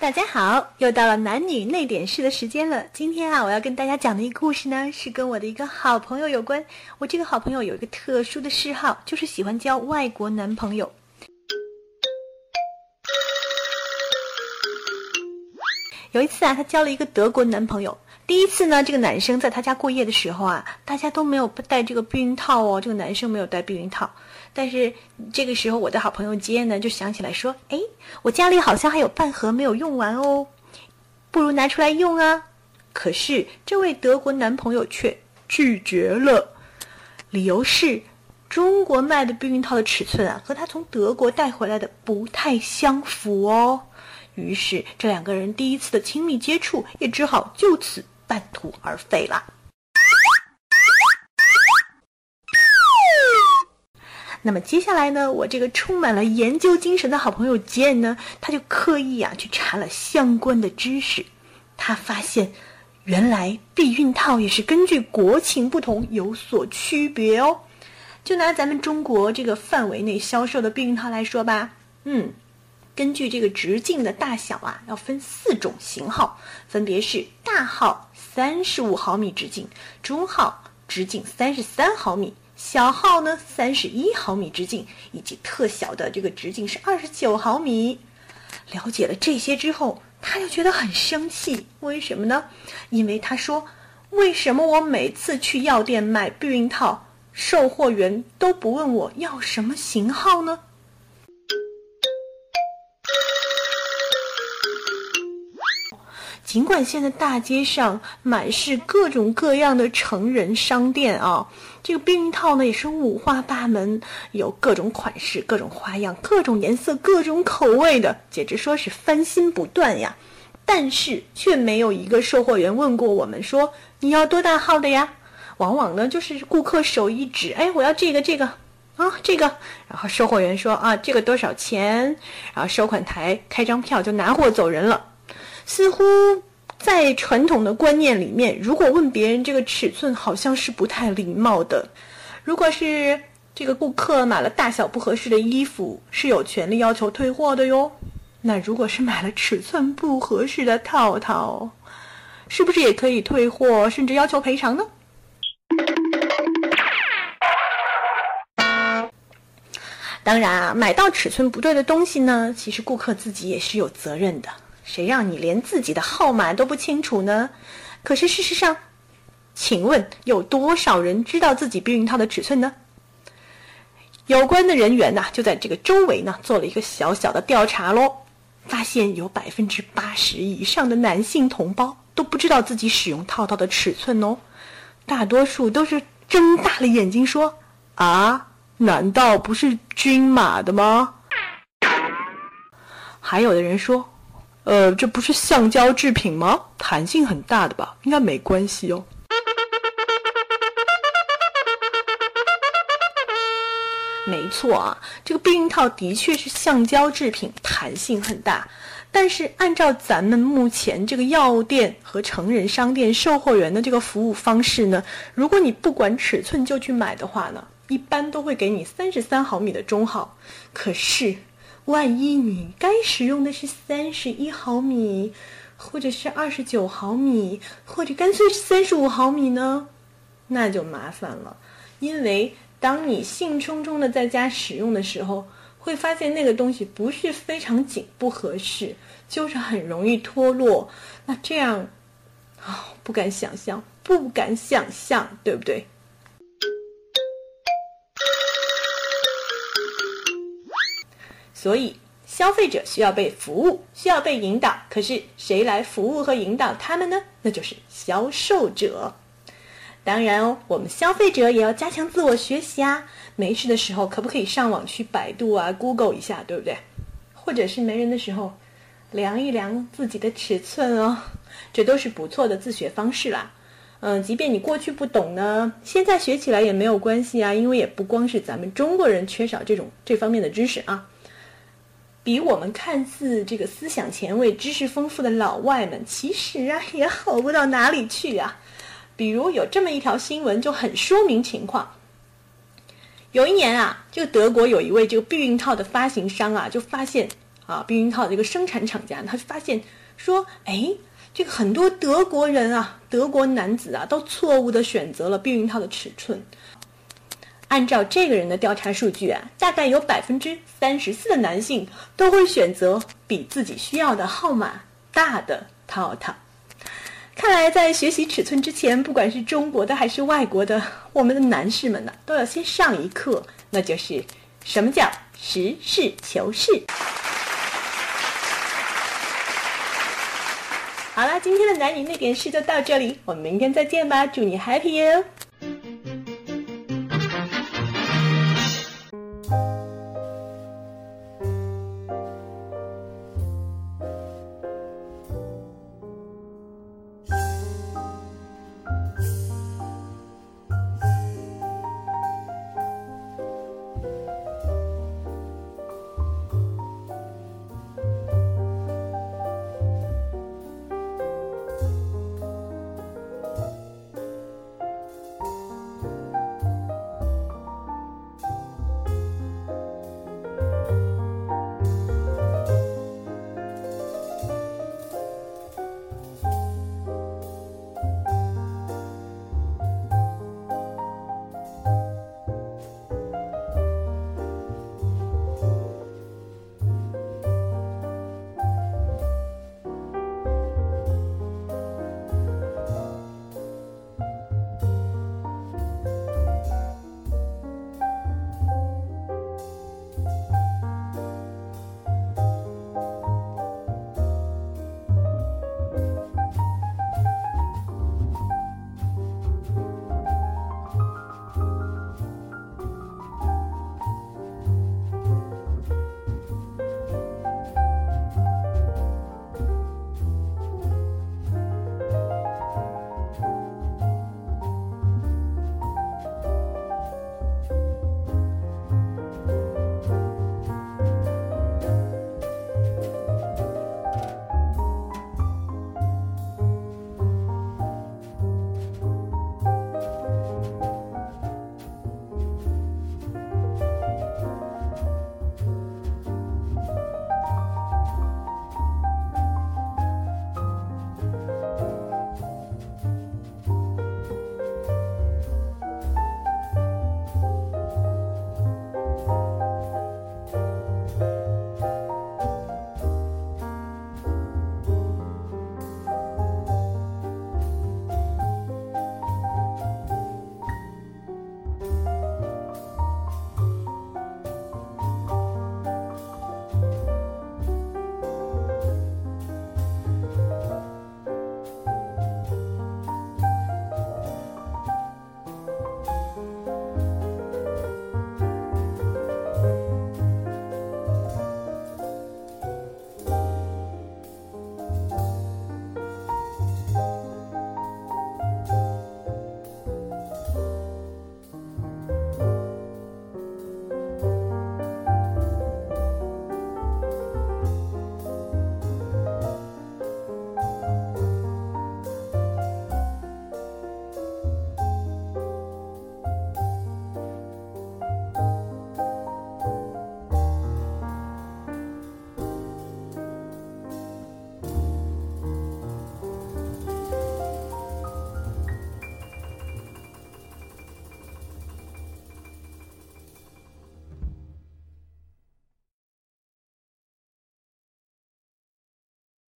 大家好，又到了男女内点事的时间了。今天啊，我要跟大家讲的一个故事呢，是跟我的一个好朋友有关。我这个好朋友有一个特殊的嗜好，就是喜欢交外国男朋友。有一次啊，她交了一个德国男朋友。第一次呢，这个男生在他家过夜的时候啊，大家都没有带这个避孕套哦，这个男生没有带避孕套。但是这个时候，我的好朋友杰呢就想起来说：“哎，我家里好像还有半盒没有用完哦，不如拿出来用啊。”可是这位德国男朋友却拒绝了，理由是中国卖的避孕套的尺寸啊和他从德国带回来的不太相符哦。于是这两个人第一次的亲密接触也只好就此半途而废了。那么接下来呢，我这个充满了研究精神的好朋友杰呢，他就刻意啊去查了相关的知识。他发现，原来避孕套也是根据国情不同有所区别哦。就拿咱们中国这个范围内销售的避孕套来说吧，嗯，根据这个直径的大小啊，要分四种型号，分别是大号三十五毫米直径，中号直径三十三毫米。小号呢，三十一毫米直径，以及特小的这个直径是二十九毫米。了解了这些之后，他就觉得很生气。为什么呢？因为他说：“为什么我每次去药店买避孕套，售货员都不问我要什么型号呢？”尽管现在大街上满是各种各样的成人商店啊，这个避孕套呢也是五花八门，有各种款式、各种花样、各种颜色、各种口味的，简直说是翻新不断呀。但是却没有一个售货员问过我们说你要多大号的呀？往往呢就是顾客手一指，哎，我要这个这个啊这个，然后售货员说啊这个多少钱？然后收款台开张票就拿货走人了。似乎在传统的观念里面，如果问别人这个尺寸，好像是不太礼貌的。如果是这个顾客买了大小不合适的衣服，是有权利要求退货的哟。那如果是买了尺寸不合适的套套，是不是也可以退货，甚至要求赔偿呢？当然啊，买到尺寸不对的东西呢，其实顾客自己也是有责任的。谁让你连自己的号码都不清楚呢？可是事实上，请问有多少人知道自己避孕套的尺寸呢？有关的人员呐，就在这个周围呢做了一个小小的调查喽，发现有百分之八十以上的男性同胞都不知道自己使用套套的尺寸哦，大多数都是睁大了眼睛说：“啊，难道不是均码的吗？”还有的人说。呃，这不是橡胶制品吗？弹性很大的吧？应该没关系哦。没错啊，这个避孕套的确是橡胶制品，弹性很大。但是按照咱们目前这个药店和成人商店售货员的这个服务方式呢，如果你不管尺寸就去买的话呢，一般都会给你三十三毫米的中号。可是。万一你该使用的是三十一毫米，或者是二十九毫米，或者干脆是三十五毫米呢？那就麻烦了，因为当你兴冲冲的在家使用的时候，会发现那个东西不是非常紧，不合适，就是很容易脱落。那这样，啊，不敢想象，不敢想象，对不对？所以，消费者需要被服务，需要被引导。可是，谁来服务和引导他们呢？那就是销售者。当然哦，我们消费者也要加强自我学习啊。没事的时候，可不可以上网去百度啊、Google 一下，对不对？或者是没人的时候，量一量自己的尺寸哦，这都是不错的自学方式啦。嗯，即便你过去不懂呢，现在学起来也没有关系啊，因为也不光是咱们中国人缺少这种这方面的知识啊。比我们看似这个思想前卫、知识丰富的老外们，其实啊也好不到哪里去啊。比如有这么一条新闻，就很说明情况。有一年啊，这个德国有一位这个避孕套的发行商啊，就发现啊，避孕套的这个生产厂家，他就发现说，哎，这个很多德国人啊，德国男子啊，都错误的选择了避孕套的尺寸。按照这个人的调查数据啊，大概有百分之三十四的男性都会选择比自己需要的号码大的套套。看来在学习尺寸之前，不管是中国的还是外国的，我们的男士们呢，都要先上一课，那就是什么叫实事求是。好了，今天的男女那点事就到这里，我们明天再见吧，祝你 happy 哟。